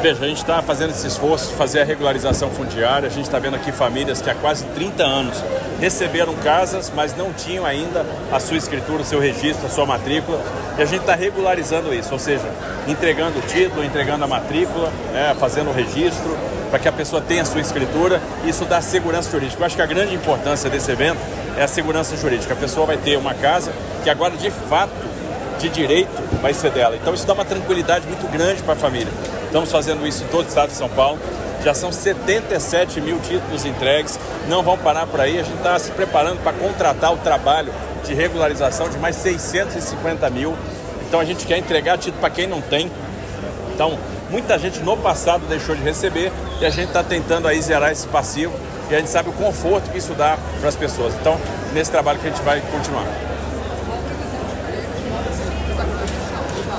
Veja, a gente está fazendo esse esforço de fazer a regularização fundiária. A gente está vendo aqui famílias que há quase 30 anos receberam casas, mas não tinham ainda a sua escritura, o seu registro, a sua matrícula. E a gente está regularizando isso, ou seja, entregando o título, entregando a matrícula, né, fazendo o registro, para que a pessoa tenha a sua escritura. Isso dá segurança jurídica. Eu acho que a grande importância desse evento é a segurança jurídica. A pessoa vai ter uma casa que agora, de fato, de direito, vai ser dela. Então isso dá uma tranquilidade muito grande para a família. Estamos fazendo isso em todo o estado de São Paulo. Já são 77 mil títulos entregues. Não vão parar por aí. A gente está se preparando para contratar o trabalho de regularização de mais 650 mil. Então a gente quer entregar título para quem não tem. Então, muita gente no passado deixou de receber e a gente está tentando aí zerar esse passivo e a gente sabe o conforto que isso dá para as pessoas. Então, nesse trabalho que a gente vai continuar.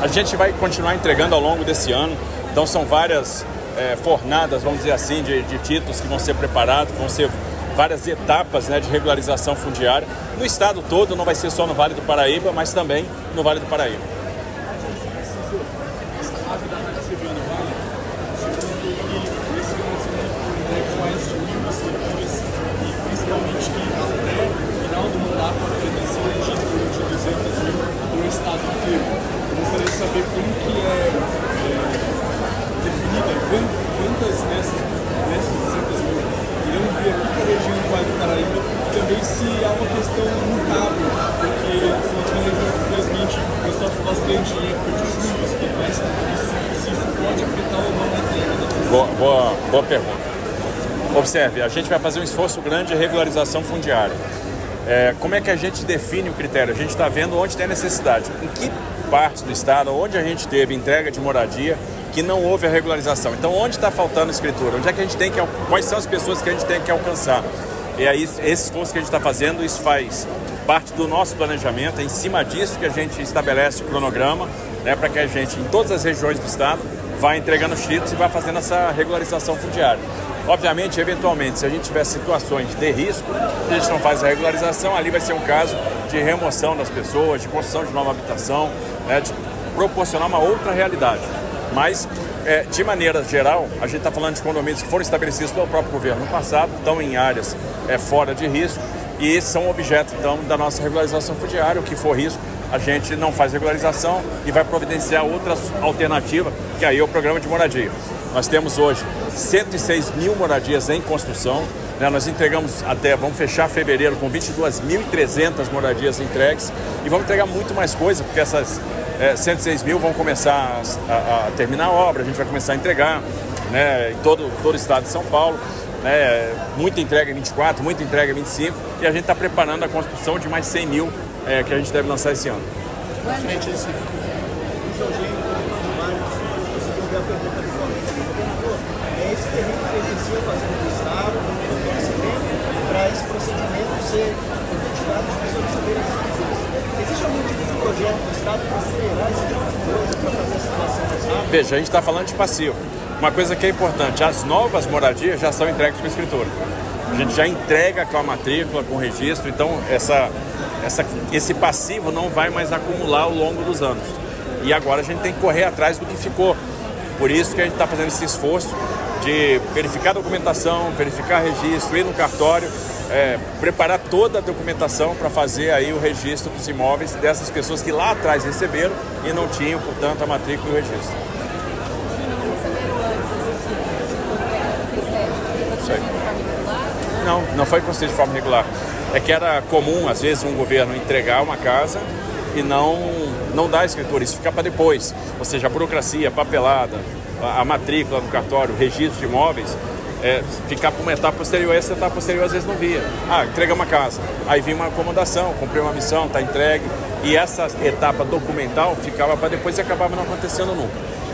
A gente vai continuar entregando ao longo desse ano. Então são várias é, fornadas, vamos dizer assim, de, de, títulos que vão ser preparados, vão ser várias etapas né, de regularização fundiária. No estado todo, não vai ser só no Vale do Paraíba, mas também no Vale do Paraíba. estado inteiro. Eu gostaria de saber como que é quantas dessas, dessas 200 mil irão vir aqui para a região do Vale do Paraíba e se há uma questão mutável, porque se nós infelizmente, o pessoal fica bastante em época de e tudo mais, se isso pode afetar ou não a boa, boa, boa pergunta. Observe, a gente vai fazer um esforço grande de regularização fundiária. É, como é que a gente define o critério? A gente está vendo onde tem necessidade. Em que partes do estado, onde a gente teve entrega de moradia, que não houve a regularização. Então, onde está faltando escritura? Onde é que a gente tem que quais são as pessoas que a gente tem que alcançar? E aí esse esforço que a gente está fazendo, isso faz parte do nosso planejamento. É em cima disso que a gente estabelece o cronograma, né, para que a gente, em todas as regiões do estado, vá entregando os e vá fazendo essa regularização fundiária. Obviamente, eventualmente, se a gente tiver situações de risco, a gente não faz a regularização, ali vai ser um caso de remoção das pessoas, de construção de nova habitação, né, de proporcionar uma outra realidade. Mas, é, de maneira geral, a gente está falando de condomínios que foram estabelecidos pelo próprio governo no passado, estão em áreas é, fora de risco, e são objeto, então, da nossa regularização fundiária. O que for risco, a gente não faz regularização e vai providenciar outras alternativas, que aí é o programa de moradia. Nós temos hoje 106 mil moradias em construção. Né? Nós entregamos até, vamos fechar fevereiro com 22.300 moradias entregues e vamos entregar muito mais coisa, porque essas é, 106 mil vão começar a, a, terminar a obra, a gente vai começar a entregar né, em todo, todo o estado de São Paulo. Né, muita entrega em 24, muita entrega em 25 e a gente está preparando a construção de mais 100 mil é, que a gente deve lançar esse ano. Frente desse é Veja, a gente está falando de passivo. Uma coisa que é importante, as novas moradias já são entregues com a escritura. A gente já entrega com a matrícula, com o registro, então essa, essa, esse passivo não vai mais acumular ao longo dos anos. E agora a gente tem que correr atrás do que ficou. Por isso que a gente está fazendo esse esforço de verificar a documentação, verificar registro, ir no cartório é, preparar toda a documentação para fazer aí o registro dos imóveis dessas pessoas que lá atrás receberam e não tinham, portanto, a matrícula e o registro. Não, não foi construído de forma regular. É que era comum, às vezes, um governo entregar uma casa e não, não dar escritura, isso fica para depois. Ou seja, a burocracia, a papelada, a, a matrícula no cartório, o registro de imóveis, é, ficar para uma etapa posterior, essa etapa posterior às vezes não via. Ah, entrega uma casa, aí vinha uma acomodação, cumpri uma missão, está entregue, e essa etapa documental ficava para depois e acabava não acontecendo nunca.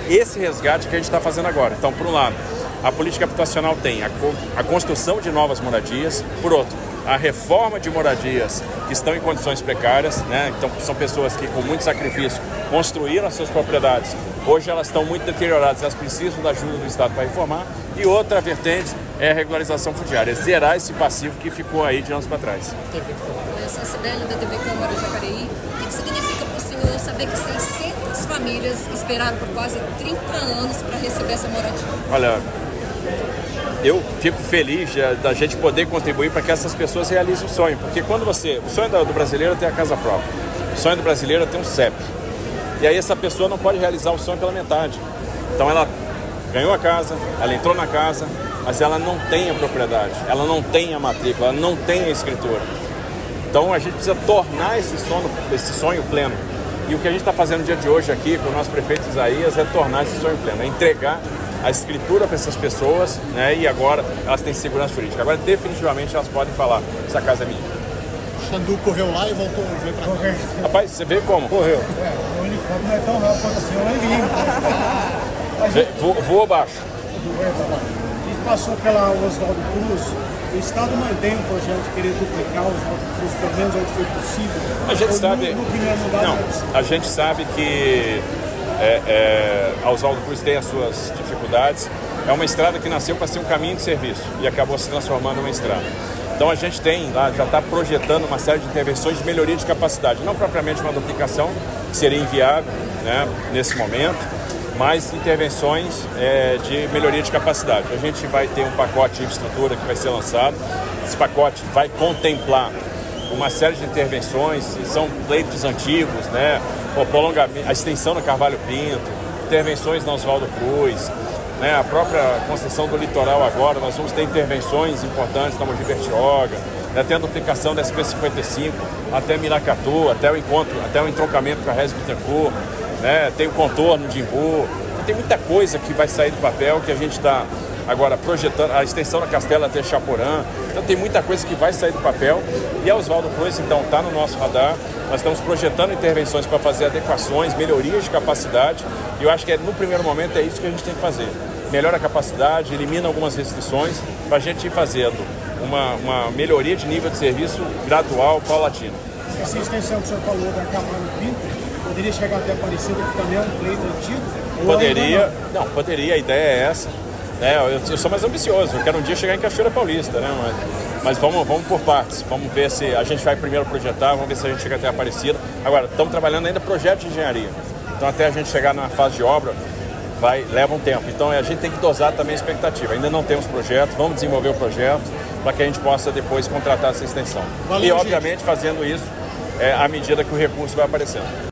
Esse resgate que a gente está fazendo agora. Então, por um lado, a política habitacional tem a, a construção de novas moradias, por outro, a reforma de moradias que estão em condições precárias, né? então são pessoas que com muito sacrifício construíram as suas propriedades, hoje elas estão muito deterioradas, elas precisam da ajuda do Estado para reformar, e outra vertente é a regularização fundiária, é zerar esse passivo que ficou aí de anos para trás. Eu sou a Sibeli da TV Câmara Jacareí. O que significa para o senhor saber que 600 famílias famílias esperaram por quase 30 anos para receber essa moradia. Olha, eu fico feliz da gente poder contribuir para que essas pessoas realizem o sonho. Porque quando você. O sonho do brasileiro é ter a casa própria. O sonho do brasileiro é ter um CEP. E aí essa pessoa não pode realizar o sonho pela metade. Então ela ganhou a casa, ela entrou na casa, mas ela não tem a propriedade, ela não tem a matrícula, ela não tem a escritura. Então a gente precisa tornar esse sonho, esse sonho pleno. E o que a gente está fazendo no dia de hoje aqui com o nosso prefeito Isaías é tornar esse sonho pleno, é entregar a escritura para essas pessoas, né? E agora elas têm segurança jurídica. Agora definitivamente elas podem falar, essa casa é minha. Xandu correu lá e voltou veio para correr. Rapaz, você vê como? Correu. É, o unicórnio não é tão rápido assim, eu nem vi. Voou baixo. A gente passou pela Oswaldo Cruz. O Estado mantém um projeto de querer duplicar os Cruz, pelo menos onde foi possível. A gente sabe. No, no primeiro lugar, não, a gente sabe que é, é, Oswaldo Cruz tem as suas dificuldades. É uma estrada que nasceu para ser um caminho de serviço e acabou se transformando numa estrada. Então a gente tem lá, já está projetando uma série de intervenções de melhoria de capacidade, não propriamente uma duplicação, que seria inviável né, nesse momento, mas intervenções é, de melhoria de capacidade. A gente vai ter um pacote de infraestrutura que vai ser lançado. Esse pacote vai contemplar uma série de intervenções, são leitos antigos, né? O prolongamento, a extensão do Carvalho Pinto, intervenções na Oswaldo Cruz, né? a própria construção do litoral agora, nós vamos ter intervenções importantes na Mogi Bertioga, né? tem a duplicação da SP-55 até Miracatu, até o encontro, até o entroncamento com a Rez né? tem o contorno de Imbu, tem muita coisa que vai sair do papel que a gente está agora projetando a extensão da Castela até Chaporã. Então tem muita coisa que vai sair do papel. E a Oswaldo Cruz, então, está no nosso radar. Nós estamos projetando intervenções para fazer adequações, melhorias de capacidade. E eu acho que é, no primeiro momento é isso que a gente tem que fazer. Melhora a capacidade, elimina algumas restrições para a gente ir fazendo uma, uma melhoria de nível de serviço gradual, paulatino. Essa extensão que o senhor falou da Camargo Pinto, poderia chegar até Aparecida, que também é um pleito antigo? Poderia, não? não, poderia, a ideia é essa. É, eu, eu, sou mais ambicioso, eu quero um dia chegar em Cachoeira Paulista, né? Mas, mas vamos, vamos por partes, vamos ver se a gente vai primeiro projetar, vamos ver se a gente chega até Aparecida. Agora, estamos trabalhando ainda projeto de engenharia, então até a gente chegar na fase de obra vai leva um tempo. Então a gente tem que dosar também a expectativa. Ainda não temos projeto, vamos desenvolver o projeto para que a gente possa depois contratar essa extensão. Valeu, e obviamente gente. fazendo isso é, à medida que o recurso vai aparecendo.